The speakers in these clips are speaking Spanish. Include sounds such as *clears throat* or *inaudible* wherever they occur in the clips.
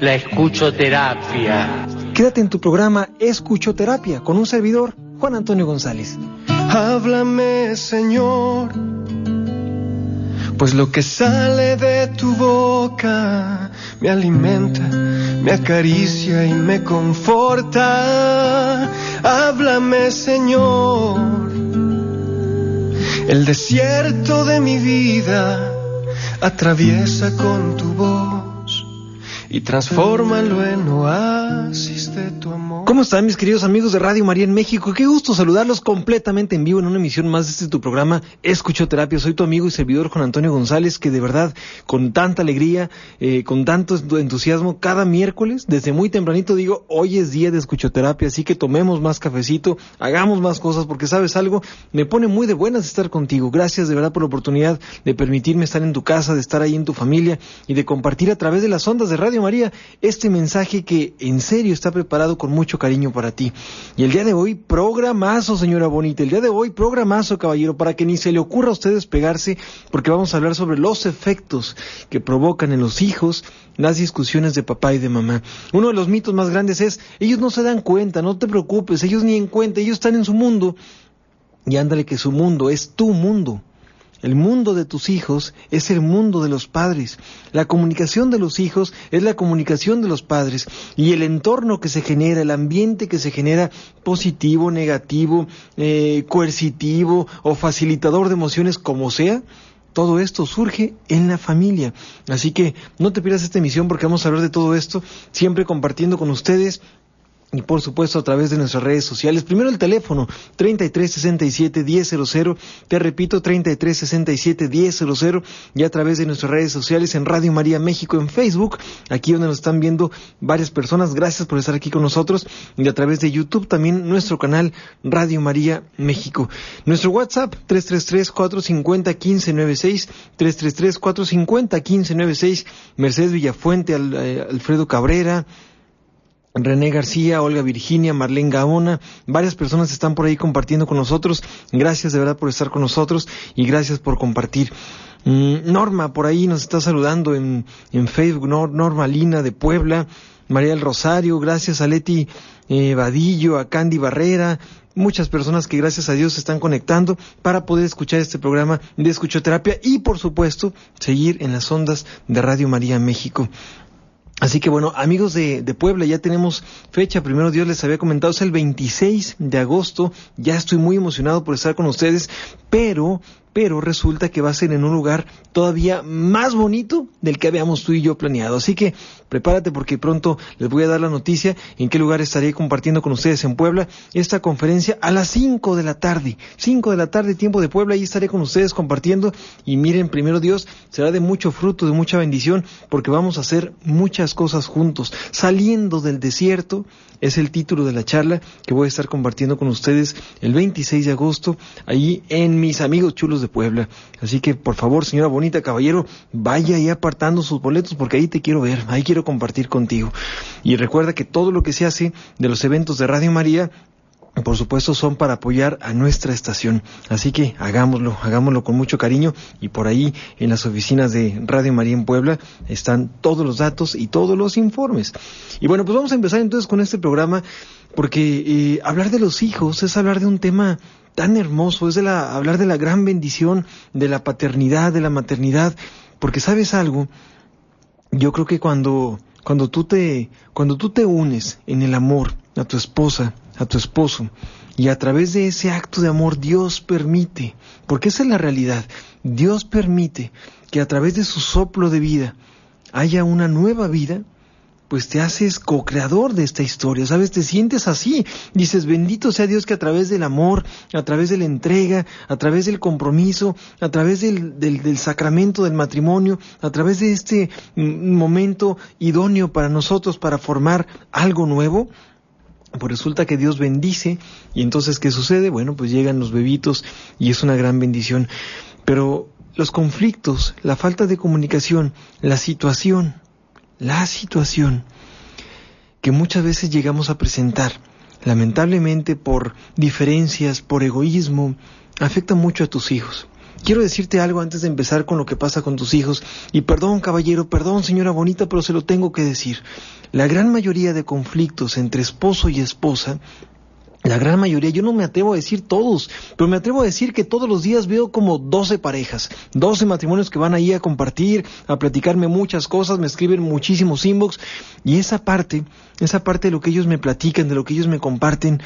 la escuchoterapia. Quédate en tu programa Escuchoterapia con un servidor, Juan Antonio González. Háblame, Señor, pues lo que sale de tu boca me alimenta, me acaricia y me conforta. Háblame, Señor, el desierto de mi vida atraviesa con tu voz y transfórmalo en oasis de tu amor. ¿Cómo están mis queridos amigos de Radio María en México? Qué gusto saludarlos completamente en vivo en una emisión más de este tu programa Escuchoterapia. Soy tu amigo y servidor Juan Antonio González, que de verdad, con tanta alegría, eh, con tanto entusiasmo, cada miércoles, desde muy tempranito digo, hoy es día de escuchoterapia, así que tomemos más cafecito, hagamos más cosas, porque sabes algo, me pone muy de buenas estar contigo. Gracias de verdad por la oportunidad de permitirme estar en tu casa, de estar ahí en tu familia y de compartir a través de las ondas de Radio María este mensaje que en serio está preparado con mucho cariño para ti. Y el día de hoy, programazo, señora Bonita, el día de hoy, programazo, caballero, para que ni se le ocurra a ustedes pegarse, porque vamos a hablar sobre los efectos que provocan en los hijos las discusiones de papá y de mamá. Uno de los mitos más grandes es, ellos no se dan cuenta, no te preocupes, ellos ni en cuenta, ellos están en su mundo. Y ándale que su mundo es tu mundo. El mundo de tus hijos es el mundo de los padres. La comunicación de los hijos es la comunicación de los padres. Y el entorno que se genera, el ambiente que se genera, positivo, negativo, eh, coercitivo o facilitador de emociones, como sea, todo esto surge en la familia. Así que no te pierdas esta emisión porque vamos a hablar de todo esto, siempre compartiendo con ustedes y por supuesto a través de nuestras redes sociales. Primero el teléfono 3367-1000, te repito 3367-1000 y a través de nuestras redes sociales en Radio María México en Facebook, aquí donde nos están viendo varias personas, gracias por estar aquí con nosotros. Y a través de YouTube también nuestro canal Radio María México. Nuestro WhatsApp 333-450-1596, 333-450-1596, Mercedes Villafuente, eh, Alfredo Cabrera, René García, Olga Virginia, Marlene Gaona, varias personas están por ahí compartiendo con nosotros. Gracias de verdad por estar con nosotros y gracias por compartir. Mm, Norma por ahí nos está saludando en, en Facebook, Norma Lina de Puebla, María del Rosario, gracias a Leti eh, Vadillo, a Candy Barrera, muchas personas que gracias a Dios se están conectando para poder escuchar este programa de escuchoterapia y por supuesto seguir en las ondas de Radio María México. Así que bueno, amigos de, de, Puebla, ya tenemos fecha, primero Dios les había comentado, es el 26 de agosto, ya estoy muy emocionado por estar con ustedes, pero pero resulta que va a ser en un lugar todavía más bonito del que habíamos tú y yo planeado. Así que prepárate porque pronto les voy a dar la noticia en qué lugar estaré compartiendo con ustedes en Puebla esta conferencia a las 5 de la tarde. 5 de la tarde, tiempo de Puebla, ahí estaré con ustedes compartiendo y miren, primero Dios, será de mucho fruto, de mucha bendición, porque vamos a hacer muchas cosas juntos. Saliendo del desierto es el título de la charla que voy a estar compartiendo con ustedes el 26 de agosto, ahí en mis amigos chulos de Puebla. Así que, por favor, señora bonita, caballero, vaya ahí apartando sus boletos porque ahí te quiero ver, ahí quiero compartir contigo. Y recuerda que todo lo que se hace de los eventos de Radio María por supuesto son para apoyar a nuestra estación. Así que hagámoslo, hagámoslo con mucho cariño y por ahí en las oficinas de Radio María en Puebla están todos los datos y todos los informes. Y bueno, pues vamos a empezar entonces con este programa porque eh, hablar de los hijos es hablar de un tema tan hermoso, es de la, hablar de la gran bendición de la paternidad, de la maternidad, porque sabes algo, yo creo que cuando, cuando tú te, cuando tú te unes en el amor a tu esposa, a tu esposo, y a través de ese acto de amor Dios permite, porque esa es la realidad, Dios permite que a través de su soplo de vida haya una nueva vida, pues te haces co-creador de esta historia, ¿sabes? Te sientes así. Dices, bendito sea Dios que a través del amor, a través de la entrega, a través del compromiso, a través del, del, sacramento del matrimonio, a través de este mm, momento idóneo para nosotros para formar algo nuevo, pues resulta que Dios bendice y entonces ¿qué sucede? Bueno, pues llegan los bebitos y es una gran bendición. Pero los conflictos, la falta de comunicación, la situación, la situación que muchas veces llegamos a presentar, lamentablemente por diferencias, por egoísmo, afecta mucho a tus hijos. Quiero decirte algo antes de empezar con lo que pasa con tus hijos. Y perdón, caballero, perdón, señora bonita, pero se lo tengo que decir. La gran mayoría de conflictos entre esposo y esposa la gran mayoría, yo no me atrevo a decir todos, pero me atrevo a decir que todos los días veo como 12 parejas, 12 matrimonios que van ahí a compartir, a platicarme muchas cosas, me escriben muchísimos inbox y esa parte, esa parte de lo que ellos me platican, de lo que ellos me comparten,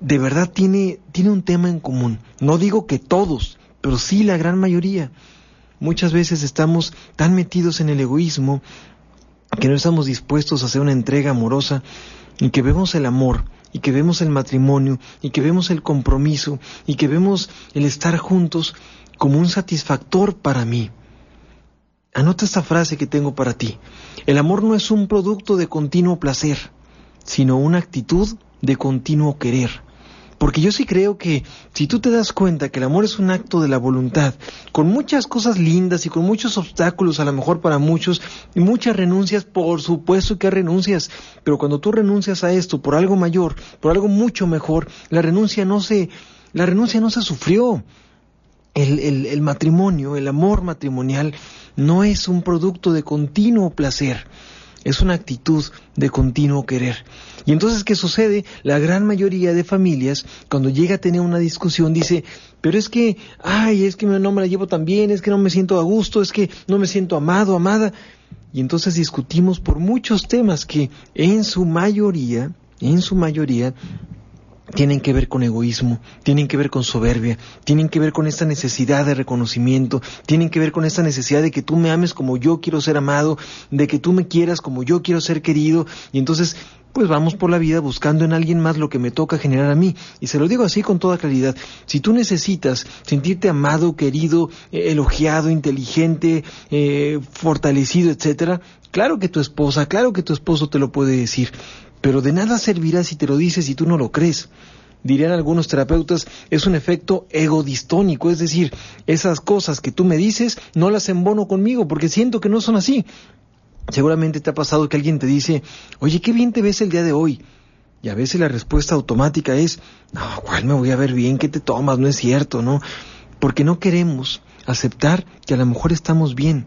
de verdad tiene, tiene un tema en común. No digo que todos, pero sí la gran mayoría. Muchas veces estamos tan metidos en el egoísmo que no estamos dispuestos a hacer una entrega amorosa y que vemos el amor y que vemos el matrimonio y que vemos el compromiso y que vemos el estar juntos como un satisfactor para mí. Anota esta frase que tengo para ti. El amor no es un producto de continuo placer, sino una actitud de continuo querer. Porque yo sí creo que si tú te das cuenta que el amor es un acto de la voluntad, con muchas cosas lindas y con muchos obstáculos a lo mejor para muchos, y muchas renuncias, por supuesto que renuncias, pero cuando tú renuncias a esto por algo mayor, por algo mucho mejor, la renuncia no se, la renuncia no se sufrió. El, el, el matrimonio, el amor matrimonial, no es un producto de continuo placer es una actitud de continuo querer. Y entonces, ¿qué sucede? La gran mayoría de familias, cuando llega a tener una discusión, dice, pero es que, ay, es que no me la llevo tan bien, es que no me siento a gusto, es que no me siento amado, amada. Y entonces discutimos por muchos temas que en su mayoría, en su mayoría, tienen que ver con egoísmo, tienen que ver con soberbia, tienen que ver con esta necesidad de reconocimiento, tienen que ver con esta necesidad de que tú me ames como yo quiero ser amado, de que tú me quieras como yo quiero ser querido, y entonces pues vamos por la vida buscando en alguien más lo que me toca generar a mí. Y se lo digo así con toda claridad. Si tú necesitas sentirte amado, querido, eh, elogiado, inteligente, eh, fortalecido, etcétera, claro que tu esposa, claro que tu esposo te lo puede decir. Pero de nada servirá si te lo dices y tú no lo crees. Dirían algunos terapeutas, es un efecto egodistónico, es decir, esas cosas que tú me dices no las embono conmigo porque siento que no son así. Seguramente te ha pasado que alguien te dice, oye, qué bien te ves el día de hoy. Y a veces la respuesta automática es, no, ¿cuál me voy a ver bien? ¿Qué te tomas? No es cierto, ¿no? Porque no queremos aceptar que a lo mejor estamos bien.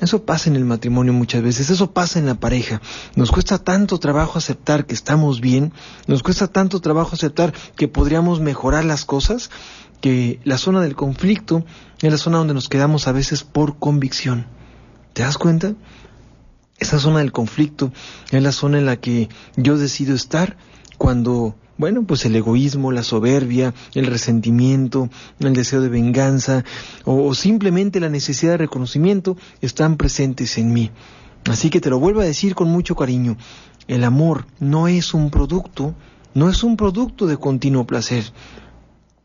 Eso pasa en el matrimonio muchas veces, eso pasa en la pareja. Nos cuesta tanto trabajo aceptar que estamos bien, nos cuesta tanto trabajo aceptar que podríamos mejorar las cosas, que la zona del conflicto es la zona donde nos quedamos a veces por convicción. ¿Te das cuenta? Esa zona del conflicto es la zona en la que yo decido estar cuando bueno, pues el egoísmo, la soberbia, el resentimiento, el deseo de venganza o, simplemente la necesidad de reconocimiento están presentes en mí. Así que te lo vuelvo a decir con mucho cariño, el amor no es un producto, no es un producto de continuo placer,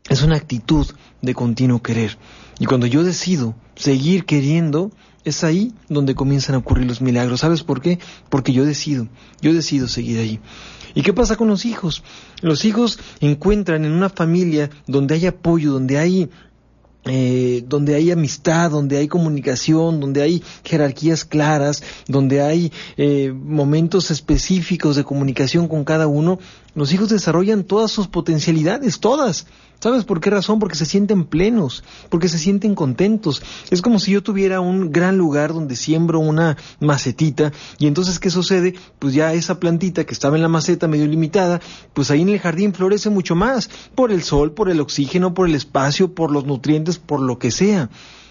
es una actitud de continuo querer. Y cuando yo decido seguir queriendo, es ahí donde comienzan a ocurrir los milagros. ¿Sabes por qué? Porque yo decido, yo decido seguir ahí. ¿Y qué pasa con los hijos? Los hijos encuentran en una familia donde hay apoyo, donde hay eh, donde hay amistad, donde hay comunicación, donde hay jerarquías claras, donde hay eh, momentos específicos de comunicación con cada uno, los hijos desarrollan todas sus potencialidades, todas. ¿Sabes por qué razón? Porque se sienten plenos, porque se sienten contentos. Es como si yo tuviera un gran lugar donde siembro una macetita y entonces ¿qué sucede? Pues ya esa plantita que estaba en la maceta medio limitada, pues ahí en el jardín florece mucho más, por el sol, por el oxígeno, por el espacio, por los nutrientes, por lo que sea.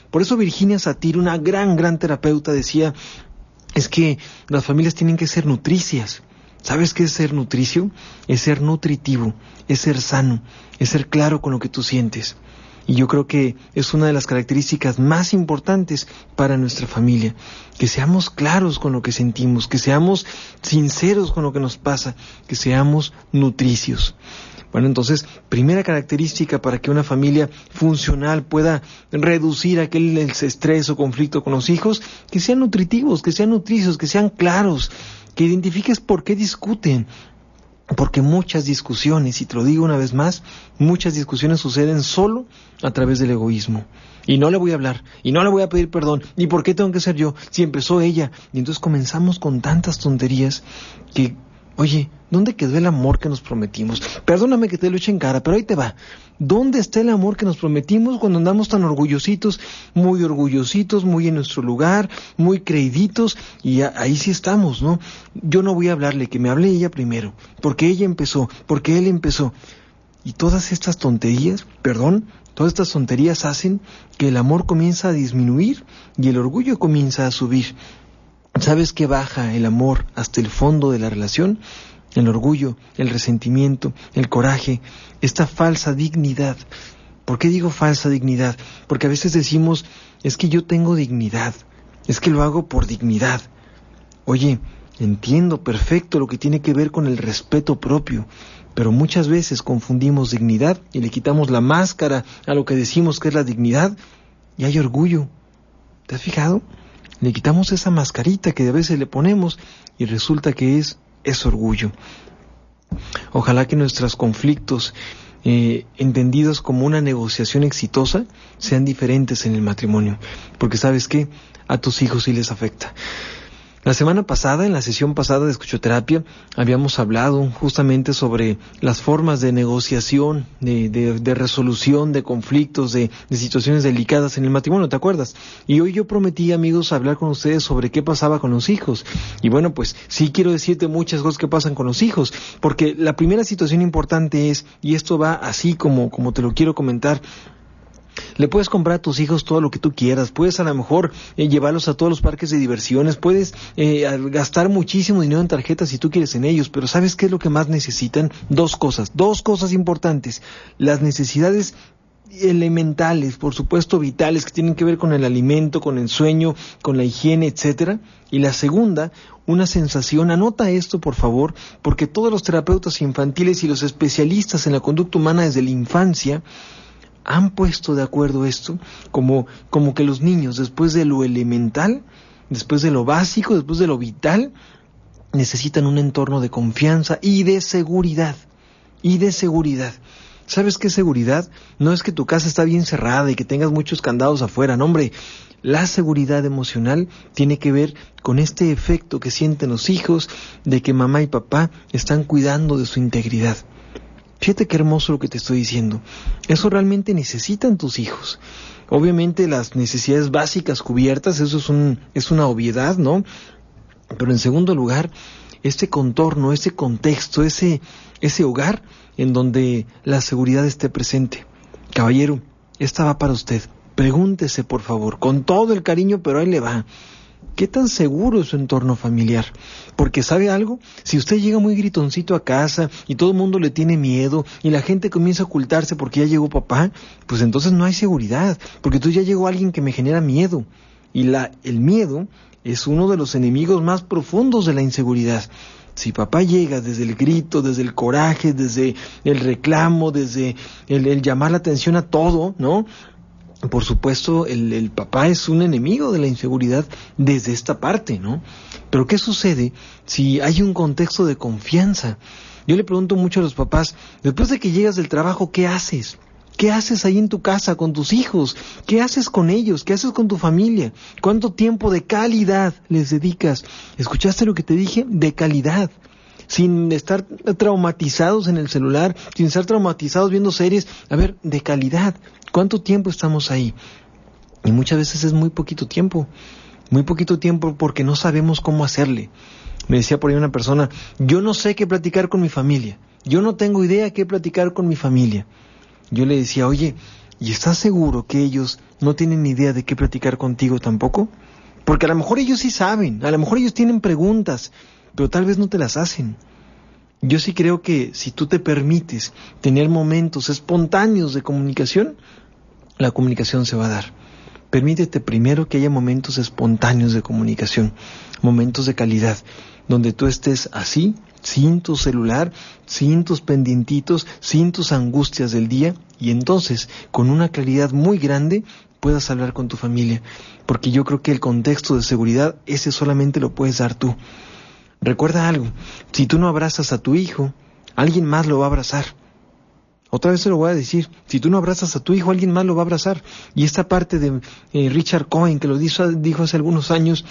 Por eso Virginia Satir, una gran, gran terapeuta, decía, es que las familias tienen que ser nutricias. ¿Sabes qué es ser nutricio? Es ser nutritivo, es ser sano, es ser claro con lo que tú sientes. Y yo creo que es una de las características más importantes para nuestra familia, que seamos claros con lo que sentimos, que seamos sinceros con lo que nos pasa, que seamos nutricios. Bueno, entonces, primera característica para que una familia funcional pueda reducir aquel estrés o conflicto con los hijos, que sean nutritivos, que sean nutricios, que sean claros, que identifiques por qué discuten, porque muchas discusiones, y te lo digo una vez más, muchas discusiones suceden solo a través del egoísmo. Y no le voy a hablar, y no le voy a pedir perdón, ¿y por qué tengo que ser yo? Si empezó ella. Y entonces comenzamos con tantas tonterías que Oye, ¿dónde quedó el amor que nos prometimos? Perdóname que te lo eche en cara, pero ahí te va. ¿Dónde está el amor que nos prometimos cuando andamos tan orgullositos, muy orgullositos, muy en nuestro lugar, muy creíditos? Y ahí sí estamos, ¿no? Yo no voy a hablarle, que me hable ella primero, porque ella empezó, porque él empezó. Y todas estas tonterías, perdón, todas estas tonterías hacen que el amor comienza a disminuir y el orgullo comienza a subir. ¿Sabes qué baja el amor hasta el fondo de la relación? El orgullo, el resentimiento, el coraje, esta falsa dignidad. ¿Por qué digo falsa dignidad? Porque a veces decimos, es que yo tengo dignidad, es que lo hago por dignidad. Oye, entiendo perfecto lo que tiene que ver con el respeto propio, pero muchas veces confundimos dignidad y le quitamos la máscara a lo que decimos que es la dignidad y hay orgullo. ¿Te has fijado? Le quitamos esa mascarita que a veces le ponemos y resulta que es, es orgullo. Ojalá que nuestros conflictos, eh, entendidos como una negociación exitosa, sean diferentes en el matrimonio. Porque sabes qué, a tus hijos sí les afecta. La semana pasada, en la sesión pasada de escuchoterapia, habíamos hablado justamente sobre las formas de negociación, de, resolución de conflictos, de, de, situaciones delicadas en el matrimonio, ¿te acuerdas? Y hoy yo prometí, amigos, hablar con ustedes sobre qué pasaba con los hijos. Y bueno, pues sí quiero decirte muchas cosas que pasan con los hijos, porque la primera situación importante es, y esto va así como, como te lo quiero comentar, le puedes comprar a tus hijos todo lo que tú quieras, puedes a lo mejor eh, llevarlos a todos los parques de diversiones, puedes eh, gastar muchísimo dinero en tarjetas si tú quieres en ellos, pero ¿sabes qué es lo que más necesitan? Dos cosas, dos cosas importantes. Las necesidades elementales, por supuesto vitales, que tienen que ver con el alimento, con el sueño, con la higiene, etcétera. Y la segunda, una sensación, anota esto por favor, porque todos los terapeutas infantiles y los especialistas en la conducta humana desde la infancia han puesto de acuerdo esto como, como que los niños, después de lo elemental, después de lo básico, después de lo vital, necesitan un entorno de confianza y de seguridad. Y de seguridad. ¿Sabes qué seguridad? No es que tu casa está bien cerrada y que tengas muchos candados afuera, no hombre. La seguridad emocional tiene que ver con este efecto que sienten los hijos de que mamá y papá están cuidando de su integridad. Fíjate qué hermoso lo que te estoy diciendo. Eso realmente necesitan tus hijos. Obviamente las necesidades básicas cubiertas, eso es, un, es una obviedad, ¿no? Pero en segundo lugar, este contorno, ese contexto, ese, ese hogar en donde la seguridad esté presente. Caballero, esta va para usted. Pregúntese, por favor, con todo el cariño, pero ahí le va. ¿Qué tan seguro es su entorno familiar? Porque sabe algo, si usted llega muy gritoncito a casa y todo el mundo le tiene miedo y la gente comienza a ocultarse porque ya llegó papá, pues entonces no hay seguridad, porque tú ya llegó alguien que me genera miedo. Y la, el miedo es uno de los enemigos más profundos de la inseguridad. Si papá llega desde el grito, desde el coraje, desde el reclamo, desde el, el llamar la atención a todo, ¿no? Por supuesto, el, papá es un enemigo de la inseguridad desde esta parte, ¿no? Pero ¿qué sucede si hay un contexto de confianza? Yo le pregunto mucho a los papás, después de que llegas del trabajo, ¿qué haces? ¿Qué haces ahí en tu casa con tus hijos? ¿Qué haces con ellos? ¿Qué haces con tu familia? ¿Cuánto tiempo de calidad les dedicas? ¿Escuchaste lo que te dije? De calidad sin estar traumatizados en el celular, sin estar traumatizados viendo series, a ver, de calidad. ¿Cuánto tiempo estamos ahí? Y muchas veces es muy poquito tiempo, muy poquito tiempo porque no sabemos cómo hacerle. Me decía por ahí una persona, yo no sé qué platicar con mi familia, yo no tengo idea qué platicar con mi familia. Yo le decía, oye, ¿y estás seguro que ellos no tienen idea de qué platicar contigo tampoco? Porque a lo mejor ellos sí saben, a lo mejor ellos tienen preguntas, pero tal vez no te las hacen. Yo sí creo que si tú te permites tener momentos espontáneos de comunicación, la comunicación se va a dar. Permítete primero que haya momentos espontáneos de comunicación, momentos de calidad, donde tú estés así, sin tu celular, sin tus pendientitos, sin tus angustias del día, y entonces, con una claridad muy grande, puedas hablar con tu familia, porque yo creo que el contexto de seguridad, ese solamente lo puedes dar tú. Recuerda algo, si tú no abrazas a tu hijo, alguien más lo va a abrazar. Otra vez se lo voy a decir, si tú no abrazas a tu hijo, alguien más lo va a abrazar. Y esta parte de eh, Richard Cohen, que lo dijo, dijo hace algunos años,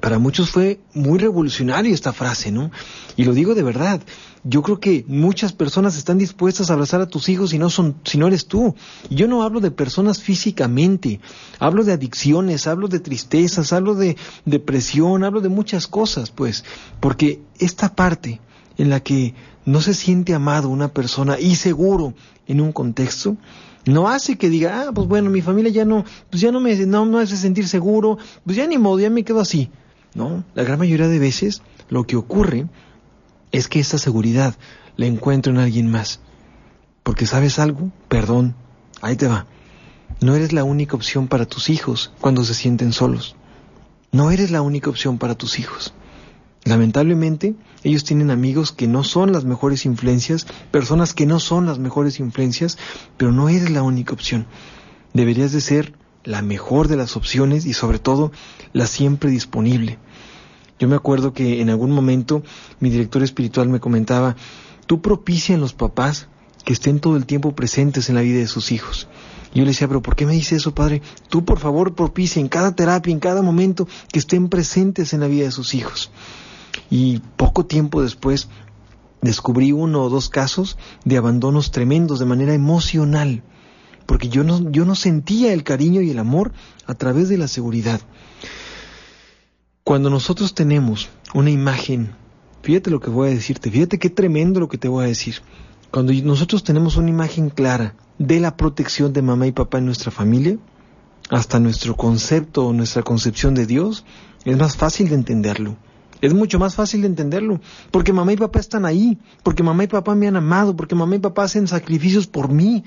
para muchos fue muy revolucionario esta frase, ¿no? Y lo digo de verdad. Yo creo que muchas personas están dispuestas a abrazar a tus hijos si no son, si no eres tú. Yo no hablo de personas físicamente, hablo de adicciones, hablo de tristezas, hablo de depresión, hablo de muchas cosas, pues, porque esta parte en la que no se siente amado una persona y seguro en un contexto, no hace que diga, ah, pues bueno, mi familia ya no, pues ya no me, no hace sentir seguro, pues ya ni modo, ya me quedo así. No, la gran mayoría de veces lo que ocurre es que esa seguridad la encuentro en alguien más. Porque sabes algo, perdón, ahí te va. No eres la única opción para tus hijos cuando se sienten solos. No eres la única opción para tus hijos. Lamentablemente, ellos tienen amigos que no son las mejores influencias, personas que no son las mejores influencias, pero no eres la única opción. Deberías de ser la mejor de las opciones y sobre todo la siempre disponible. Yo me acuerdo que en algún momento mi director espiritual me comentaba, tú propicia en los papás que estén todo el tiempo presentes en la vida de sus hijos. Yo le decía, pero ¿por qué me dice eso, padre? Tú, por favor, propicia en cada terapia, en cada momento, que estén presentes en la vida de sus hijos. Y poco tiempo después descubrí uno o dos casos de abandonos tremendos de manera emocional, porque yo no, yo no sentía el cariño y el amor a través de la seguridad. Cuando nosotros tenemos una imagen, fíjate lo que voy a decirte, fíjate qué tremendo lo que te voy a decir. Cuando nosotros tenemos una imagen clara de la protección de mamá y papá en nuestra familia, hasta nuestro concepto o nuestra concepción de Dios, es más fácil de entenderlo. Es mucho más fácil de entenderlo, porque mamá y papá están ahí, porque mamá y papá me han amado, porque mamá y papá hacen sacrificios por mí.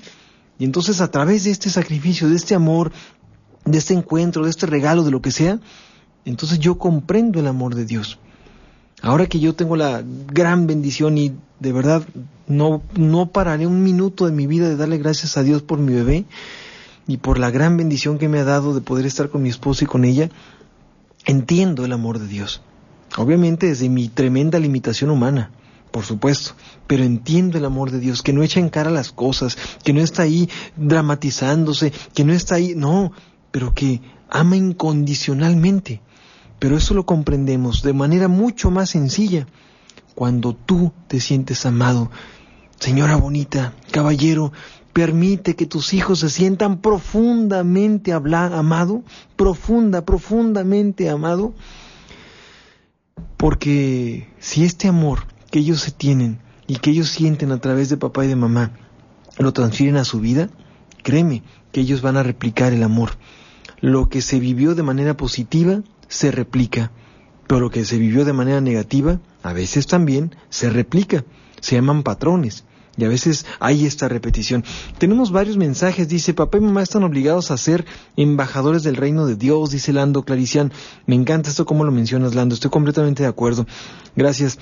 Y entonces a través de este sacrificio, de este amor, de este encuentro, de este regalo, de lo que sea, entonces yo comprendo el amor de Dios. Ahora que yo tengo la gran bendición y de verdad no, no pararé un minuto de mi vida de darle gracias a Dios por mi bebé y por la gran bendición que me ha dado de poder estar con mi esposo y con ella, entiendo el amor de Dios. Obviamente desde mi tremenda limitación humana, por supuesto, pero entiendo el amor de Dios, que no echa en cara las cosas, que no está ahí dramatizándose, que no está ahí, no, pero que ama incondicionalmente. Pero eso lo comprendemos de manera mucho más sencilla cuando tú te sientes amado. Señora bonita, caballero, permite que tus hijos se sientan profundamente amado, profunda, profundamente amado porque si este amor que ellos se tienen y que ellos sienten a través de papá y de mamá lo transfieren a su vida, créeme que ellos van a replicar el amor. Lo que se vivió de manera positiva se replica, pero lo que se vivió de manera negativa a veces también se replica. Se llaman patrones. Y a veces hay esta repetición. Tenemos varios mensajes, dice, papá y mamá están obligados a ser embajadores del reino de Dios, dice Lando Clarician. Me encanta esto como lo mencionas, Lando, estoy completamente de acuerdo. Gracias.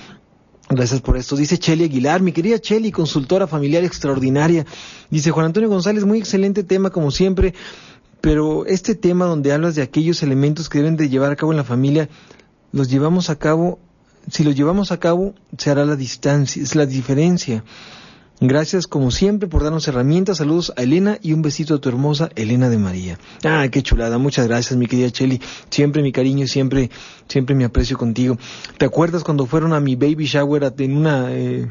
Gracias por esto. Dice Cheli Aguilar, mi querida Cheli, consultora familiar extraordinaria. Dice Juan Antonio González, muy excelente tema como siempre, pero este tema donde hablas de aquellos elementos que deben de llevar a cabo en la familia, los llevamos a cabo, si los llevamos a cabo, se hará la distancia, es la diferencia. Gracias como siempre por darnos herramientas. Saludos a Elena y un besito a tu hermosa Elena de María. Ah, qué chulada. Muchas gracias, mi querida Cheli. Siempre mi cariño, siempre, siempre mi aprecio contigo. ¿Te acuerdas cuando fueron a mi baby shower en una, eh,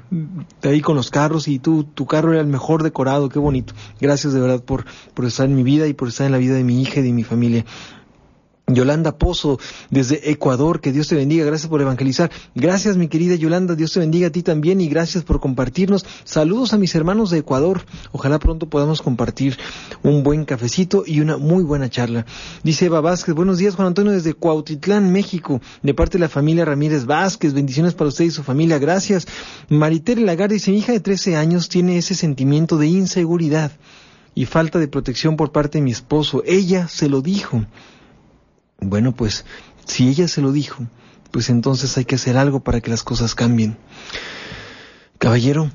ahí con los carros y tú, tu carro era el mejor decorado? Qué bonito. Gracias de verdad por, por estar en mi vida y por estar en la vida de mi hija y de mi familia. Yolanda Pozo, desde Ecuador, que Dios te bendiga, gracias por evangelizar. Gracias, mi querida Yolanda, Dios te bendiga a ti también y gracias por compartirnos. Saludos a mis hermanos de Ecuador. Ojalá pronto podamos compartir un buen cafecito y una muy buena charla. Dice Eva Vázquez, buenos días, Juan Antonio, desde Cuautitlán, México, de parte de la familia Ramírez Vázquez. Bendiciones para usted y su familia, gracias. Maritere Lagarde dice, mi hija de 13 años tiene ese sentimiento de inseguridad y falta de protección por parte de mi esposo. Ella se lo dijo. Bueno, pues si ella se lo dijo, pues entonces hay que hacer algo para que las cosas cambien. Caballero,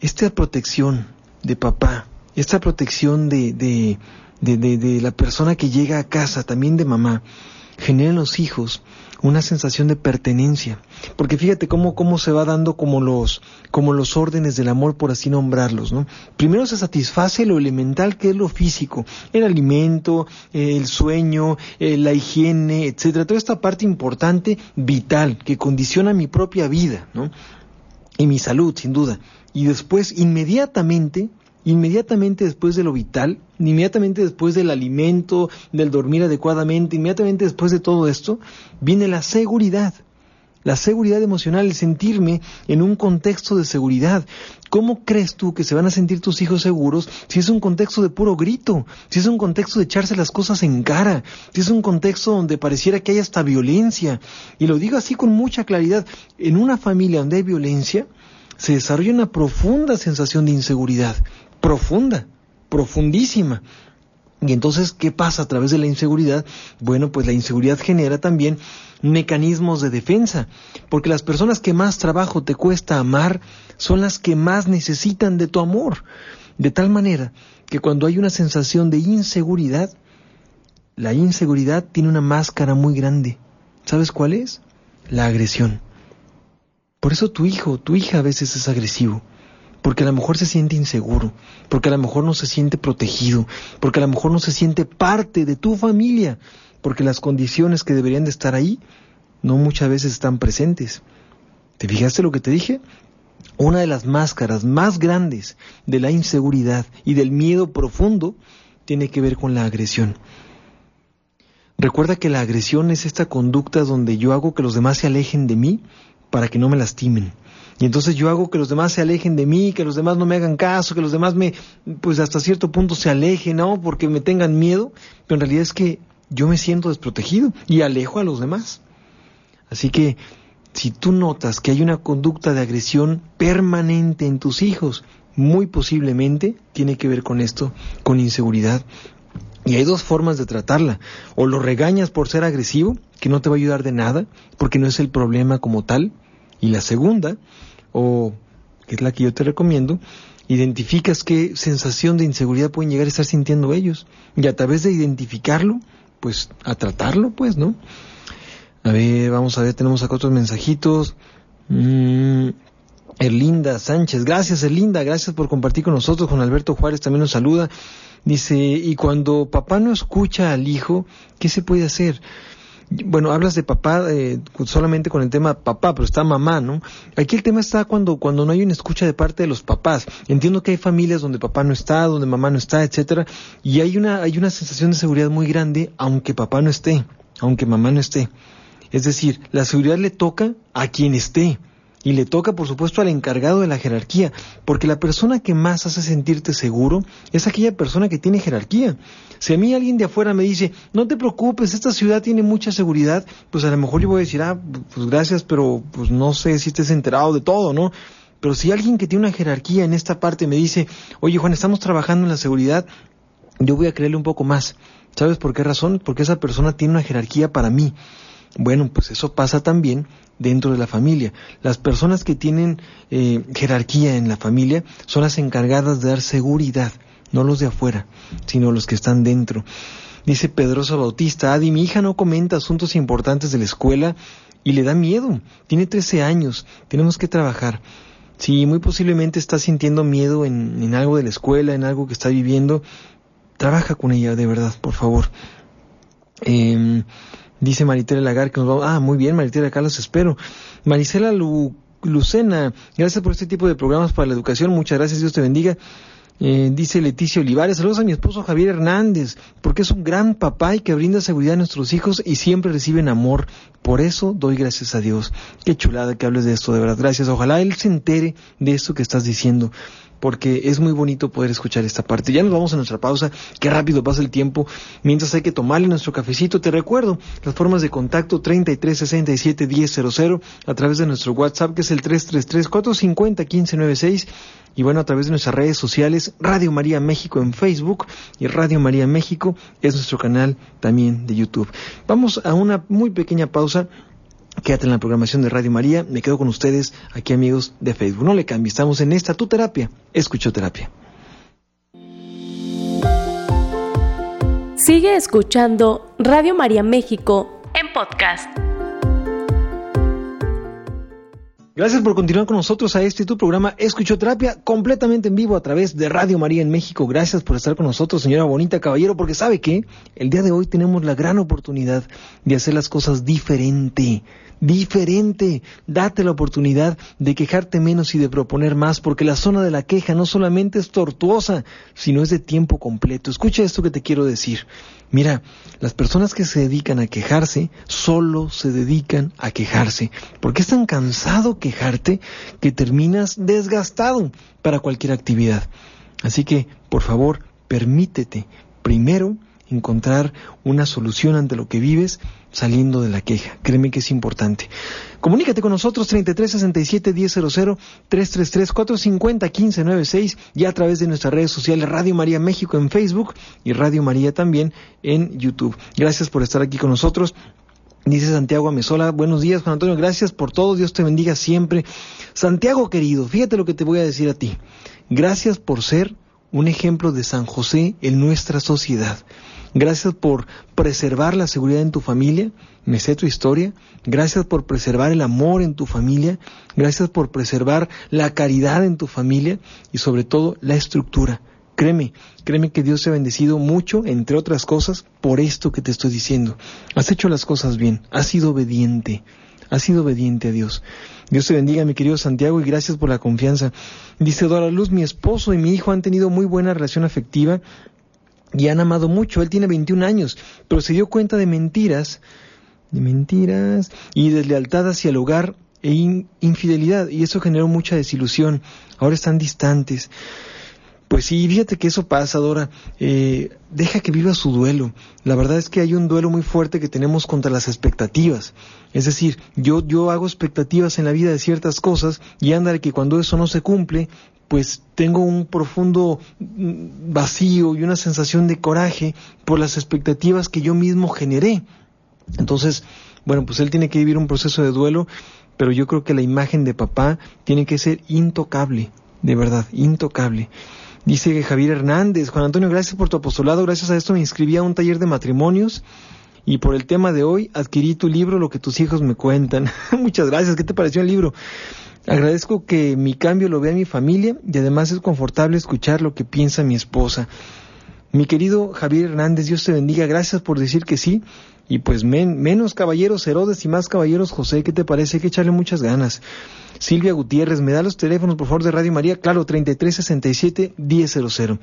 esta protección de papá, esta protección de, de, de, de, la persona que llega a casa, también de mamá, genera en los hijos una sensación de pertenencia. Porque fíjate cómo, cómo se va dando como los, como los órdenes del amor, por así nombrarlos, ¿no? Primero se satisface lo elemental que es lo físico, el alimento, el sueño, eh, la higiene, etcétera, toda esta parte importante, vital, que condiciona mi propia vida, ¿no? Y mi salud, sin duda. Y después, inmediatamente, inmediatamente después de lo vital, inmediatamente después del alimento, del dormir adecuadamente, inmediatamente después de todo esto, viene la seguridad. La seguridad emocional, el sentirme en un contexto de seguridad. ¿Cómo crees tú que se van a sentir tus hijos seguros si es un contexto de puro grito? Si es un contexto de echarse las cosas en cara? Si es un contexto donde pareciera que hay hasta violencia? Y lo digo así con mucha claridad. En una familia donde hay violencia, se desarrolla una profunda sensación de inseguridad profunda, profundísima. Y entonces, ¿qué pasa a través de la inseguridad? Bueno, pues la inseguridad genera también mecanismos de defensa, porque las personas que más trabajo te cuesta amar son las que más necesitan de tu amor. De tal manera que cuando hay una sensación de inseguridad, la inseguridad tiene una máscara muy grande. ¿Sabes cuál es? La agresión. Por eso tu hijo, tu hija a veces es agresivo porque a lo mejor se siente inseguro, porque a lo mejor no se siente protegido, porque a lo mejor no se siente parte de tu familia, porque las condiciones que deberían de estar ahí no muchas veces están presentes. ¿Te fijaste lo que te dije? Una de las máscaras más grandes de la inseguridad y del miedo profundo tiene que ver con la agresión. Recuerda que la agresión es esta conducta donde yo hago que los demás se alejen de mí para que no me lastimen y entonces yo hago que los demás se alejen de mí, que los demás no me hagan caso, que los demás me, pues hasta cierto punto se alejen, ¿no? Porque me tengan miedo, pero en realidad es que yo me siento desprotegido y alejo a los demás. Así que si tú notas que hay una conducta de agresión permanente en tus hijos, muy posiblemente tiene que ver con esto, con inseguridad. Y hay dos formas de tratarla. O lo regañas por ser agresivo, que no te va a ayudar de nada, porque no es el problema como tal, y la segunda, o que es la que yo te recomiendo, identificas qué sensación de inseguridad pueden llegar a estar sintiendo ellos. Y a través de identificarlo, pues a tratarlo, pues, ¿no? A ver, vamos a ver, tenemos acá otros mensajitos. Mm, Erlinda Sánchez, gracias Erlinda, gracias por compartir con nosotros. Juan Alberto Juárez también nos saluda. Dice, y cuando papá no escucha al hijo, ¿qué se puede hacer? Bueno, hablas de papá eh, solamente con el tema papá, pero está mamá, ¿no? Aquí el tema está cuando, cuando no hay una escucha de parte de los papás. Entiendo que hay familias donde papá no está, donde mamá no está, etcétera, y hay una, hay una sensación de seguridad muy grande, aunque papá no esté, aunque mamá no esté. Es decir, la seguridad le toca a quien esté. Y le toca, por supuesto, al encargado de la jerarquía, porque la persona que más hace sentirte seguro es aquella persona que tiene jerarquía. Si a mí alguien de afuera me dice, no te preocupes, esta ciudad tiene mucha seguridad, pues a lo mejor yo voy a decir, ah, pues gracias, pero pues no sé si estés enterado de todo, ¿no? Pero si alguien que tiene una jerarquía en esta parte me dice, oye Juan, estamos trabajando en la seguridad, yo voy a creerle un poco más. ¿Sabes por qué razón? Porque esa persona tiene una jerarquía para mí. Bueno, pues eso pasa también dentro de la familia. Las personas que tienen eh, jerarquía en la familia son las encargadas de dar seguridad, no los de afuera, sino los que están dentro. Dice Pedroso Bautista, Adi, mi hija no comenta asuntos importantes de la escuela y le da miedo. Tiene 13 años, tenemos que trabajar. Si muy posiblemente está sintiendo miedo en, en algo de la escuela, en algo que está viviendo, trabaja con ella, de verdad, por favor. Eh, Dice Maritela Lagar que nos vamos. Ah, muy bien, Maritela, acá los espero. Marisela Lucena, gracias por este tipo de programas para la educación. Muchas gracias, Dios te bendiga. Eh, dice Leticia Olivares, saludos a mi esposo Javier Hernández, porque es un gran papá y que brinda seguridad a nuestros hijos y siempre reciben amor. Por eso doy gracias a Dios. Qué chulada que hables de esto, de verdad. Gracias. Ojalá él se entere de esto que estás diciendo porque es muy bonito poder escuchar esta parte. Ya nos vamos a nuestra pausa, qué rápido pasa el tiempo, mientras hay que tomarle nuestro cafecito. Te recuerdo las formas de contacto 3367 1000 a través de nuestro WhatsApp que es el 333 450 1596 y bueno, a través de nuestras redes sociales, Radio María México en Facebook y Radio María México es nuestro canal también de YouTube. Vamos a una muy pequeña pausa. Quédate en la programación de Radio María. Me quedo con ustedes aquí, amigos de Facebook. No le cambie, estamos en esta tu terapia, escuchoterapia. Sigue escuchando Radio María México en podcast. Gracias por continuar con nosotros a este tu programa Escuchoterapia completamente en vivo a través de Radio María en México. Gracias por estar con nosotros, señora Bonita Caballero, porque sabe que el día de hoy tenemos la gran oportunidad de hacer las cosas diferente diferente. Date la oportunidad de quejarte menos y de proponer más, porque la zona de la queja no solamente es tortuosa, sino es de tiempo completo. Escucha esto que te quiero decir. Mira, las personas que se dedican a quejarse solo se dedican a quejarse, porque es tan cansado quejarte que terminas desgastado para cualquier actividad. Así que, por favor, permítete primero encontrar una solución ante lo que vives saliendo de la queja. Créeme que es importante. Comunícate con nosotros 3367 1000 333 450 1596 y a través de nuestras redes sociales Radio María México en Facebook y Radio María también en YouTube. Gracias por estar aquí con nosotros. Dice Santiago Amesola, buenos días Juan Antonio, gracias por todo, Dios te bendiga siempre. Santiago querido, fíjate lo que te voy a decir a ti. Gracias por ser un ejemplo de San José en nuestra sociedad. Gracias por preservar la seguridad en tu familia. Me sé tu historia. Gracias por preservar el amor en tu familia. Gracias por preservar la caridad en tu familia y sobre todo la estructura. Créeme, créeme que Dios te ha bendecido mucho, entre otras cosas, por esto que te estoy diciendo. Has hecho las cosas bien, has sido obediente, has sido obediente a Dios. Dios te bendiga, mi querido Santiago, y gracias por la confianza. Dice Dora Luz, mi esposo y mi hijo han tenido muy buena relación afectiva y han amado mucho. Él tiene 21 años, pero se dio cuenta de mentiras, de mentiras y deslealtad hacia el hogar e infidelidad, y eso generó mucha desilusión. Ahora están distantes. Pues sí, fíjate que eso pasa, Dora. Eh, deja que viva su duelo. La verdad es que hay un duelo muy fuerte que tenemos contra las expectativas. Es decir, yo, yo hago expectativas en la vida de ciertas cosas y anda que cuando eso no se cumple, pues tengo un profundo mm, vacío y una sensación de coraje por las expectativas que yo mismo generé. Entonces, bueno, pues él tiene que vivir un proceso de duelo, pero yo creo que la imagen de papá tiene que ser intocable, de verdad, intocable. Dice Javier Hernández, Juan Antonio, gracias por tu apostolado, gracias a esto me inscribí a un taller de matrimonios y por el tema de hoy adquirí tu libro, Lo que tus hijos me cuentan. *laughs* Muchas gracias, ¿qué te pareció el libro? Agradezco que mi cambio lo vea mi familia y además es confortable escuchar lo que piensa mi esposa. Mi querido Javier Hernández, Dios te bendiga, gracias por decir que sí. Y pues menos caballeros Herodes y más caballeros José, ¿qué te parece? Hay que echarle muchas ganas. Silvia Gutiérrez, me da los teléfonos por favor de Radio María, claro, 3367 1000.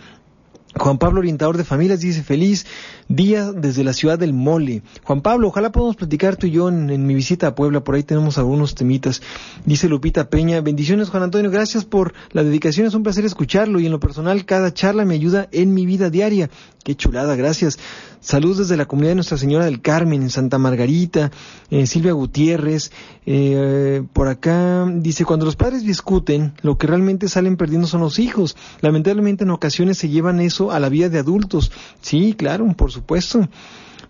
Juan Pablo, orientador de familias, dice feliz día desde la ciudad del Mole. Juan Pablo, ojalá podamos platicar tú y yo en, mi visita a Puebla, por ahí tenemos algunos temitas. Dice Lupita Peña, bendiciones Juan Antonio, gracias por la dedicación, es un placer escucharlo y en lo personal cada charla me ayuda en mi vida diaria. Qué chulada, gracias. Saludos desde la comunidad de Nuestra Señora del Carmen, en Santa Margarita, eh, Silvia Gutiérrez, eh, por acá dice, cuando los padres discuten, lo que realmente salen perdiendo son los hijos. Lamentablemente en ocasiones se llevan eso a la vida de adultos. Sí, claro, por supuesto.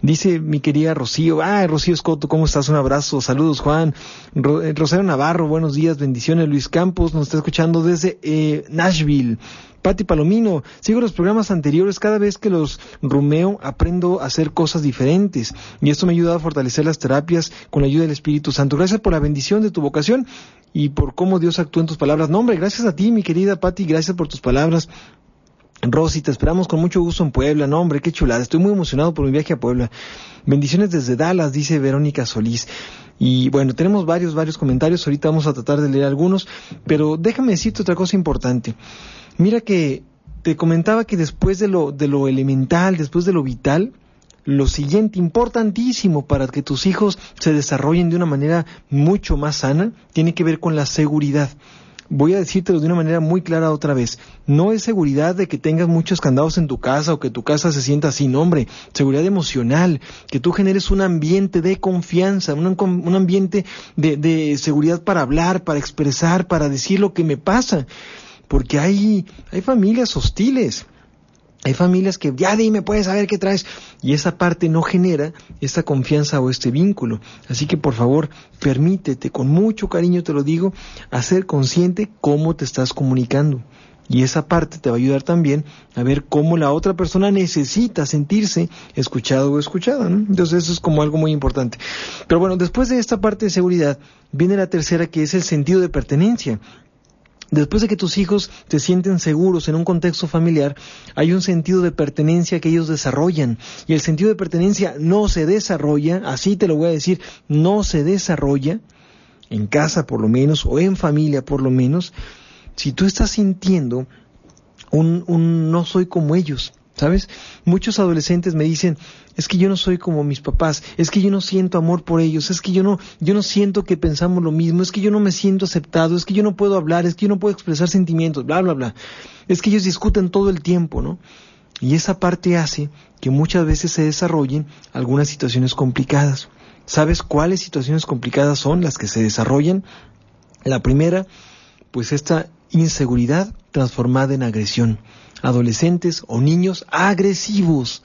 Dice mi querida Rocío, ah, Rocío Escoto, ¿cómo estás? Un abrazo, saludos Juan. Eh, Rosario Navarro, buenos días, bendiciones. Luis Campos nos está escuchando desde eh, Nashville. Pati Palomino, sigo los programas anteriores, cada vez que los rumeo aprendo a hacer cosas diferentes y esto me ha ayudado a fortalecer las terapias con la ayuda del Espíritu Santo. Gracias por la bendición de tu vocación y por cómo Dios actúa en tus palabras. No, hombre, gracias a ti, mi querida Pati, gracias por tus palabras. Rosy, te esperamos con mucho gusto en Puebla. No, hombre, qué chulada. Estoy muy emocionado por mi viaje a Puebla. Bendiciones desde Dallas, dice Verónica Solís. Y bueno, tenemos varios, varios comentarios. Ahorita vamos a tratar de leer algunos. Pero déjame decirte otra cosa importante. Mira que te comentaba que después de lo, de lo elemental, después de lo vital, lo siguiente, importantísimo para que tus hijos se desarrollen de una manera mucho más sana, tiene que ver con la seguridad. Voy a decírtelo de una manera muy clara otra vez. No es seguridad de que tengas muchos candados en tu casa o que tu casa se sienta no hombre. Seguridad emocional, que tú generes un ambiente de confianza, un, un ambiente de, de seguridad para hablar, para expresar, para decir lo que me pasa. Porque hay, hay familias hostiles hay familias que ya dime, puedes saber qué traes. Y esa parte no genera esta confianza o este vínculo. Así que por favor, permítete, con mucho cariño te lo digo, a ser consciente cómo te estás comunicando. Y esa parte te va a ayudar también a ver cómo la otra persona necesita sentirse escuchado o escuchada. Entonces eso es como algo muy importante. Pero bueno, después de esta parte de seguridad, viene la tercera que es el sentido de pertenencia. Después de que tus hijos te sienten seguros en un contexto familiar, hay un sentido de pertenencia que ellos desarrollan. Y el sentido de pertenencia no se desarrolla, así te lo voy a decir, no se desarrolla, en casa por lo menos, o en familia por lo menos, si tú estás sintiendo un, un no soy como ellos. ¿Sabes? Muchos adolescentes me dicen, es que yo no soy como mis papás, es que yo no siento amor por ellos, es que yo no, yo no siento que pensamos lo mismo, es que yo no me siento aceptado, es que yo no puedo hablar, es que yo no puedo expresar sentimientos, bla, bla, bla. Es que ellos discuten todo el tiempo, ¿no? Y esa parte hace que muchas veces se desarrollen algunas situaciones complicadas. ¿Sabes cuáles situaciones complicadas son las que se desarrollan? La primera, pues esta inseguridad transformada en agresión adolescentes o niños agresivos,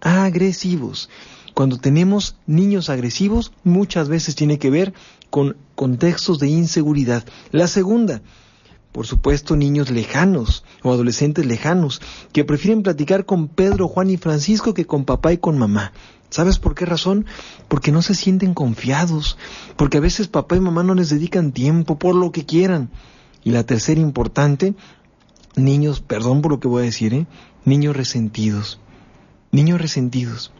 agresivos. Cuando tenemos niños agresivos, muchas veces tiene que ver con contextos de inseguridad. La segunda, por supuesto, niños lejanos o adolescentes lejanos que prefieren platicar con Pedro, Juan y Francisco que con papá y con mamá. ¿Sabes por qué razón? Porque no se sienten confiados, porque a veces papá y mamá no les dedican tiempo por lo que quieran. Y la tercera importante, niños, perdón por lo que voy a decir, ¿eh? niños resentidos, niños resentidos,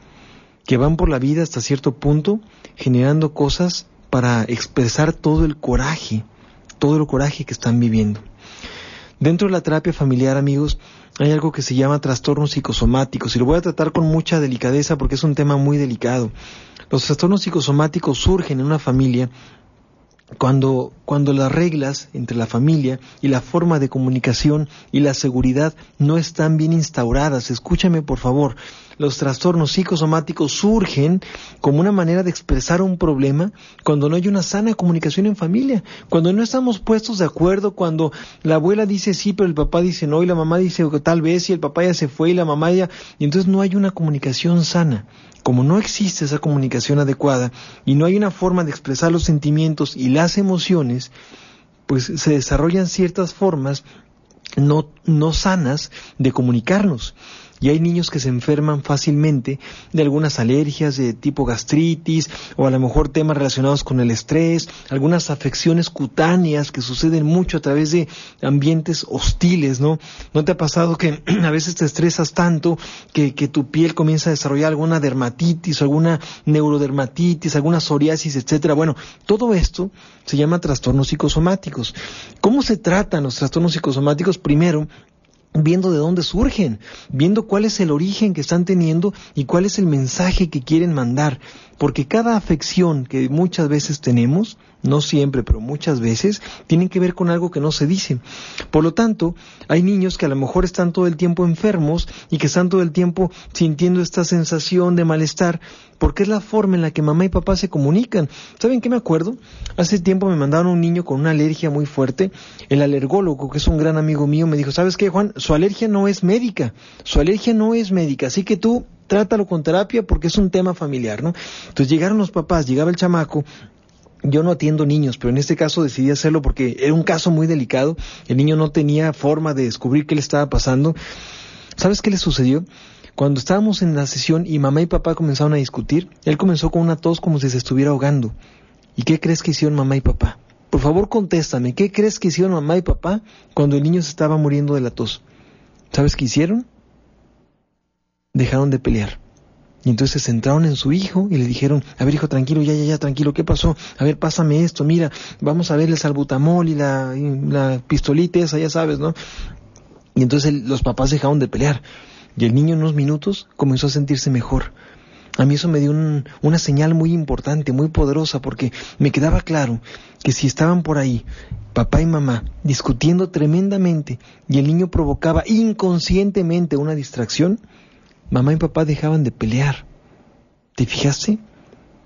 que van por la vida hasta cierto punto generando cosas para expresar todo el coraje, todo el coraje que están viviendo. Dentro de la terapia familiar, amigos, hay algo que se llama trastornos psicosomáticos y lo voy a tratar con mucha delicadeza porque es un tema muy delicado. Los trastornos psicosomáticos surgen en una familia cuando, cuando las reglas entre la familia y la forma de comunicación y la seguridad no están bien instauradas. Escúchame, por favor los trastornos psicosomáticos surgen como una manera de expresar un problema cuando no hay una sana comunicación en familia, cuando no estamos puestos de acuerdo, cuando la abuela dice sí, pero el papá dice no, y la mamá dice tal vez, y el papá ya se fue, y la mamá ya, y entonces no hay una comunicación sana. Como no existe esa comunicación adecuada y no hay una forma de expresar los sentimientos y las emociones, pues se desarrollan ciertas formas no, no sanas de comunicarnos. Y hay niños que se enferman fácilmente de algunas alergias de tipo gastritis o a lo mejor temas relacionados con el estrés, algunas afecciones cutáneas que suceden mucho a través de ambientes hostiles, ¿no? ¿No te ha pasado que *clears throat* a veces te estresas tanto que, que tu piel comienza a desarrollar alguna dermatitis, alguna neurodermatitis, alguna psoriasis, etcétera? Bueno, todo esto se llama trastornos psicosomáticos. ¿Cómo se tratan los trastornos psicosomáticos? Primero, viendo de dónde surgen, viendo cuál es el origen que están teniendo y cuál es el mensaje que quieren mandar, porque cada afección que muchas veces tenemos no siempre, pero muchas veces, tienen que ver con algo que no se dice. Por lo tanto, hay niños que a lo mejor están todo el tiempo enfermos y que están todo el tiempo sintiendo esta sensación de malestar, porque es la forma en la que mamá y papá se comunican. ¿Saben qué me acuerdo? Hace tiempo me mandaron un niño con una alergia muy fuerte. El alergólogo, que es un gran amigo mío, me dijo, ¿sabes qué, Juan? Su alergia no es médica. Su alergia no es médica, así que tú trátalo con terapia porque es un tema familiar, ¿no? Entonces llegaron los papás, llegaba el chamaco yo no atiendo niños, pero en este caso decidí hacerlo porque era un caso muy delicado. El niño no tenía forma de descubrir qué le estaba pasando. ¿Sabes qué le sucedió? Cuando estábamos en la sesión y mamá y papá comenzaron a discutir, él comenzó con una tos como si se estuviera ahogando. ¿Y qué crees que hicieron mamá y papá? Por favor, contéstame, ¿qué crees que hicieron mamá y papá cuando el niño se estaba muriendo de la tos? ¿Sabes qué hicieron? Dejaron de pelear. Y entonces se centraron en su hijo y le dijeron, a ver hijo, tranquilo, ya, ya, ya, tranquilo, ¿qué pasó? A ver, pásame esto, mira, vamos a ver el salbutamol y la, la pistolita esa, ya sabes, ¿no? Y entonces los papás dejaron de pelear. Y el niño en unos minutos comenzó a sentirse mejor. A mí eso me dio una señal muy importante, muy poderosa, porque me quedaba claro que si estaban por ahí papá y mamá discutiendo tremendamente y el niño provocaba inconscientemente una distracción, mamá y papá dejaban de pelear. ¿Te fijaste?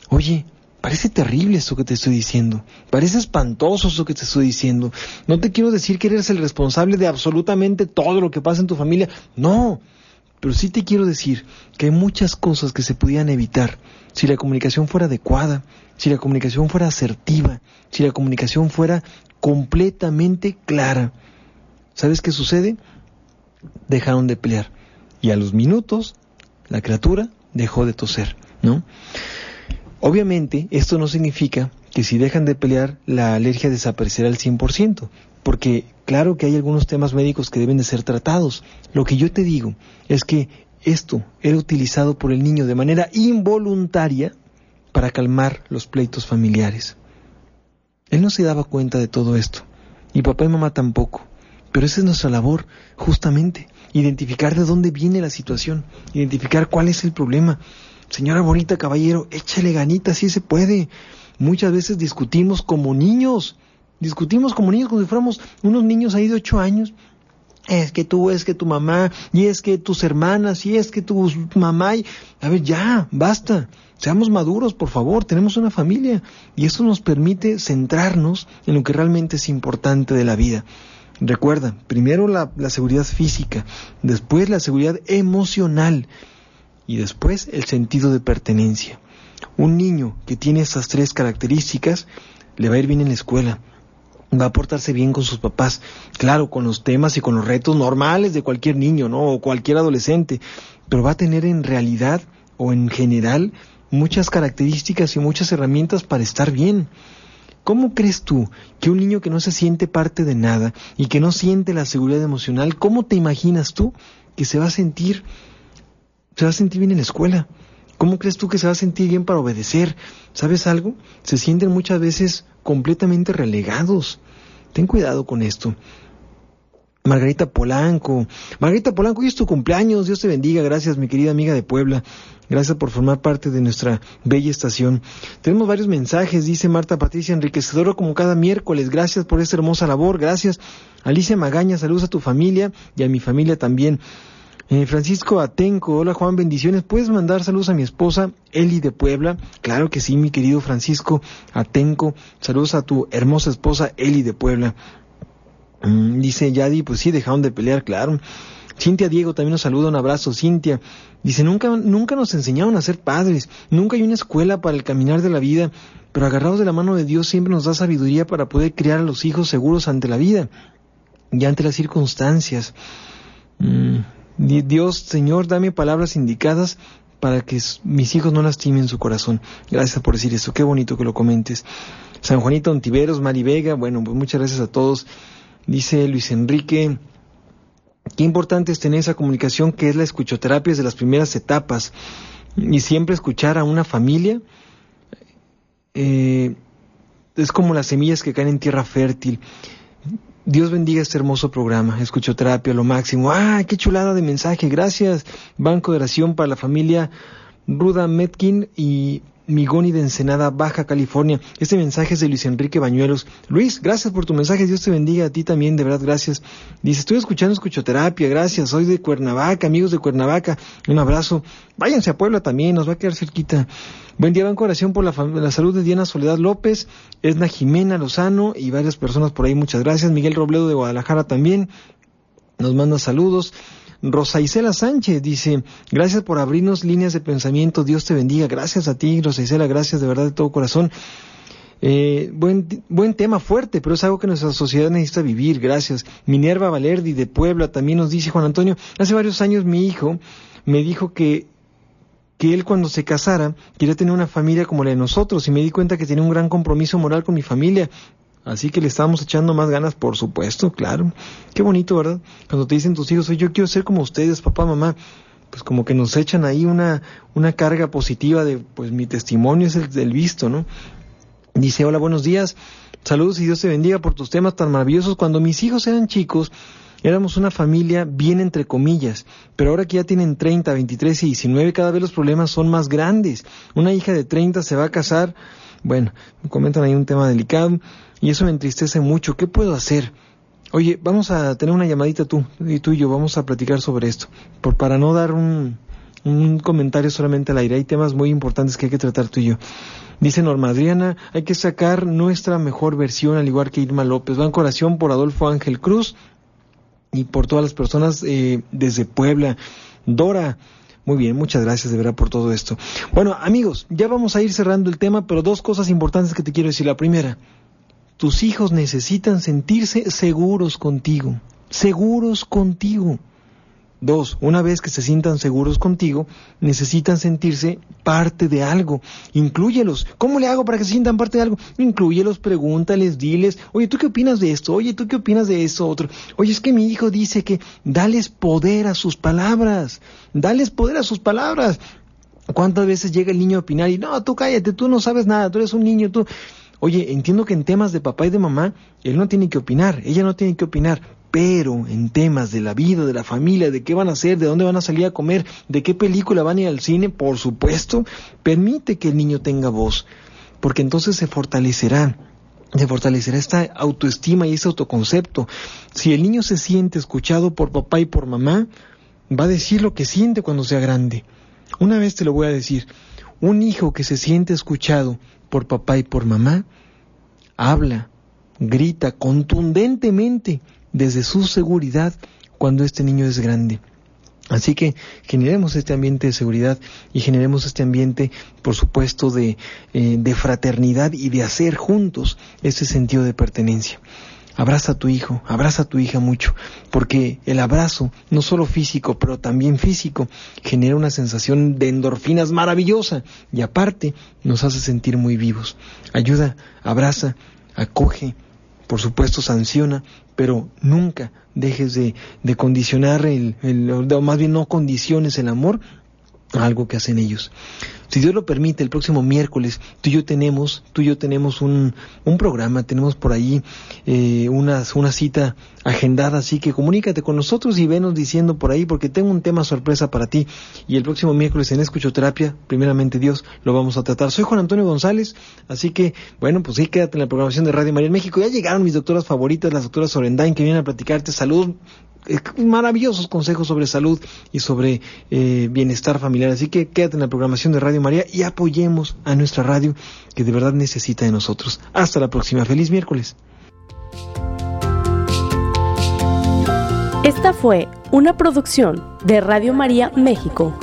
Oye, parece terrible esto que te estoy diciendo. Parece espantoso esto que te estoy diciendo. No te quiero decir que eres el responsable de absolutamente todo lo que pasa en tu familia. No. Pero sí te quiero decir que hay muchas cosas que se podían evitar si la comunicación fuera adecuada, si la comunicación fuera asertiva, si la comunicación fuera completamente clara. ¿Sabes qué sucede? Dejaron de pelear. Y a los minutos, la criatura dejó de toser, ¿no? Obviamente, esto no significa que si dejan de pelear, la alergia desaparecerá al 100%, porque claro que hay algunos temas médicos que deben de ser tratados. Lo que yo te digo es que esto era utilizado por el niño de manera involuntaria para calmar los pleitos familiares. Él no se daba cuenta de todo esto, y papá y mamá tampoco. Pero esa es nuestra labor, justamente, identificar de dónde viene la situación, identificar cuál es el problema. Señora bonita, caballero, échale ganita si se puede. Muchas veces discutimos como niños, discutimos como niños, como si fuéramos unos niños ahí de ocho años, es que tú, es que tu mamá, y es que tus hermanas, y es que tu mamá, y... a ver, ya, basta, seamos maduros, por favor, tenemos una familia, y eso nos permite centrarnos en lo que realmente es importante de la vida. Recuerda, primero la, seguridad física, después la seguridad emocional, y después el sentido de pertenencia. Un niño que tiene estas tres características le va a ir bien en la escuela, va a portarse bien con sus papás, claro, con los temas y con los retos normales de cualquier niño, ¿no? O cualquier adolescente, pero va a tener en realidad o en general muchas características y muchas herramientas para estar bien. ¿Cómo crees tú que un niño que no se siente parte de nada y que no siente la seguridad emocional, cómo te imaginas tú que se va a sentir se va a sentir bien en la escuela? ¿Cómo crees tú que se va a sentir bien para obedecer? ¿Sabes algo? Se sienten muchas veces completamente relegados. Ten cuidado con esto. Margarita Polanco. Margarita Polanco, hoy es tu cumpleaños. Dios te bendiga. Gracias, mi querida amiga de Puebla. Gracias por formar parte de nuestra bella estación. Tenemos varios mensajes, dice Marta Patricia, enriquecedora como cada miércoles. Gracias por esta hermosa labor. Gracias. Alicia Magaña, saludos a tu familia y a mi familia también. Eh, Francisco Atenco, hola Juan, bendiciones. ¿Puedes mandar saludos a mi esposa Eli de Puebla? Claro que sí, mi querido Francisco Atenco. Saludos a tu hermosa esposa Eli de Puebla. Mm, dice Yadi, pues sí, dejaron de pelear, claro. Cintia Diego también nos saluda, un abrazo, Cintia. Dice, nunca, nunca nos enseñaron a ser padres, nunca hay una escuela para el caminar de la vida, pero agarrados de la mano de Dios siempre nos da sabiduría para poder criar a los hijos seguros ante la vida y ante las circunstancias. Mm, Dios, Señor, dame palabras indicadas para que mis hijos no lastimen su corazón. Gracias por decir esto, qué bonito que lo comentes. San Juanito Ontiveros, Mari Vega, bueno, pues muchas gracias a todos. Dice Luis Enrique, qué importante es tener esa comunicación que es la escuchoterapia desde las primeras etapas y siempre escuchar a una familia. Eh, es como las semillas que caen en tierra fértil. Dios bendiga este hermoso programa. Escuchoterapia, lo máximo. ¡Ah, qué chulada de mensaje! Gracias. Banco de oración para la familia Ruda Metkin y Migoni de Ensenada, Baja California. Este mensaje es de Luis Enrique Bañuelos. Luis, gracias por tu mensaje. Dios te bendiga a ti también, de verdad, gracias. Dice, estoy escuchando escuchoterapia, gracias. Soy de Cuernavaca, amigos de Cuernavaca. Un abrazo. Váyanse a Puebla también, nos va a quedar cerquita. Buen día, Banco Oración por la, la, salud de Diana Soledad López, Esna Jimena Lozano y varias personas por ahí. Muchas gracias. Miguel Robledo de Guadalajara también nos manda saludos. Rosa Isela Sánchez dice, gracias por abrirnos líneas de pensamiento, Dios te bendiga. Gracias a ti, Rosa Isela, gracias de verdad de todo corazón. Eh, buen, buen tema fuerte, pero es algo que nuestra sociedad necesita vivir. Gracias. Minerva Valerdi de Puebla también nos dice Juan Antonio, hace varios años mi hijo me dijo que que él cuando se casara quería tener una familia como la de nosotros y me di cuenta que tenía un gran compromiso moral con mi familia. Así que le estábamos echando más ganas, por supuesto, claro. Qué bonito, ¿verdad? Cuando te dicen tus hijos, yo quiero ser como ustedes, papá, mamá, pues como que nos echan ahí una, una carga positiva de, pues mi testimonio es el del visto, ¿no? Dice, hola, buenos días, saludos y Dios te bendiga por tus temas tan maravillosos. Cuando mis hijos eran chicos, Éramos una familia bien entre comillas, pero ahora que ya tienen 30, 23 y 19, cada vez los problemas son más grandes. Una hija de 30 se va a casar, bueno, me comentan ahí un tema delicado y eso me entristece mucho. ¿Qué puedo hacer? Oye, vamos a tener una llamadita tú y tú y yo, vamos a platicar sobre esto, por para no dar un, un comentario solamente al aire. Hay temas muy importantes que hay que tratar tú y yo. Dice Norma Adriana, hay que sacar nuestra mejor versión, al igual que Irma López. Van oración por Adolfo Ángel Cruz y por todas las personas eh, desde Puebla. Dora, muy bien, muchas gracias de verdad por todo esto. Bueno, amigos, ya vamos a ir cerrando el tema, pero dos cosas importantes que te quiero decir. La primera, tus hijos necesitan sentirse seguros contigo, seguros contigo. Dos, una vez que se sientan seguros contigo, necesitan sentirse parte de algo. Inclúyelos. ¿Cómo le hago para que se sientan parte de algo? Inclúyelos, pregúntales, diles, oye, ¿tú qué opinas de esto? Oye, ¿tú qué opinas de eso otro? Oye, es que mi hijo dice que dales poder a sus palabras. Dales poder a sus palabras. ¿Cuántas veces llega el niño a opinar y no, tú cállate, tú no sabes nada, tú eres un niño, tú... Oye, entiendo que en temas de papá y de mamá, él no tiene que opinar, ella no tiene que opinar, pero en temas de la vida, de la familia, de qué van a hacer, de dónde van a salir a comer, de qué película van a ir al cine, por supuesto, permite que el niño tenga voz, porque entonces se fortalecerá se fortalecerá esta autoestima y ese autoconcepto. Si el niño se siente escuchado por papá y por mamá, va a decir lo que siente cuando sea grande. Una vez te lo voy a decir, un hijo que se siente escuchado por papá y por mamá, habla, grita contundentemente desde su seguridad cuando este niño es grande. Así que generemos este ambiente de seguridad y generemos este ambiente, por supuesto, de, eh, de fraternidad y de hacer juntos ese sentido de pertenencia. Abraza a tu hijo, abraza a tu hija mucho, porque el abrazo, no solo físico, pero también físico, genera una sensación de endorfinas maravillosa y aparte nos hace sentir muy vivos. Ayuda, abraza, acoge, por supuesto sanciona, pero nunca dejes de, de condicionar el, el, o más bien no condiciones el amor algo que hacen ellos. Si Dios lo permite, el próximo miércoles tú y yo tenemos, tú y yo tenemos un, un programa, tenemos por ahí eh, una, una cita agendada, así que comunícate con nosotros y venos diciendo por ahí, porque tengo un tema sorpresa para ti. Y el próximo miércoles en Escuchoterapia, primeramente Dios, lo vamos a tratar. Soy Juan Antonio González, así que, bueno, pues sí, quédate en la programación de Radio María en México. Ya llegaron mis doctoras favoritas, las doctoras Sorendain, que vienen a platicarte salud, maravillosos consejos sobre salud y sobre eh, bienestar familiar. Así que quédate en la programación de Radio María y apoyemos a nuestra radio que de verdad necesita de nosotros. Hasta la próxima. Feliz miércoles. Esta fue una producción de Radio María México.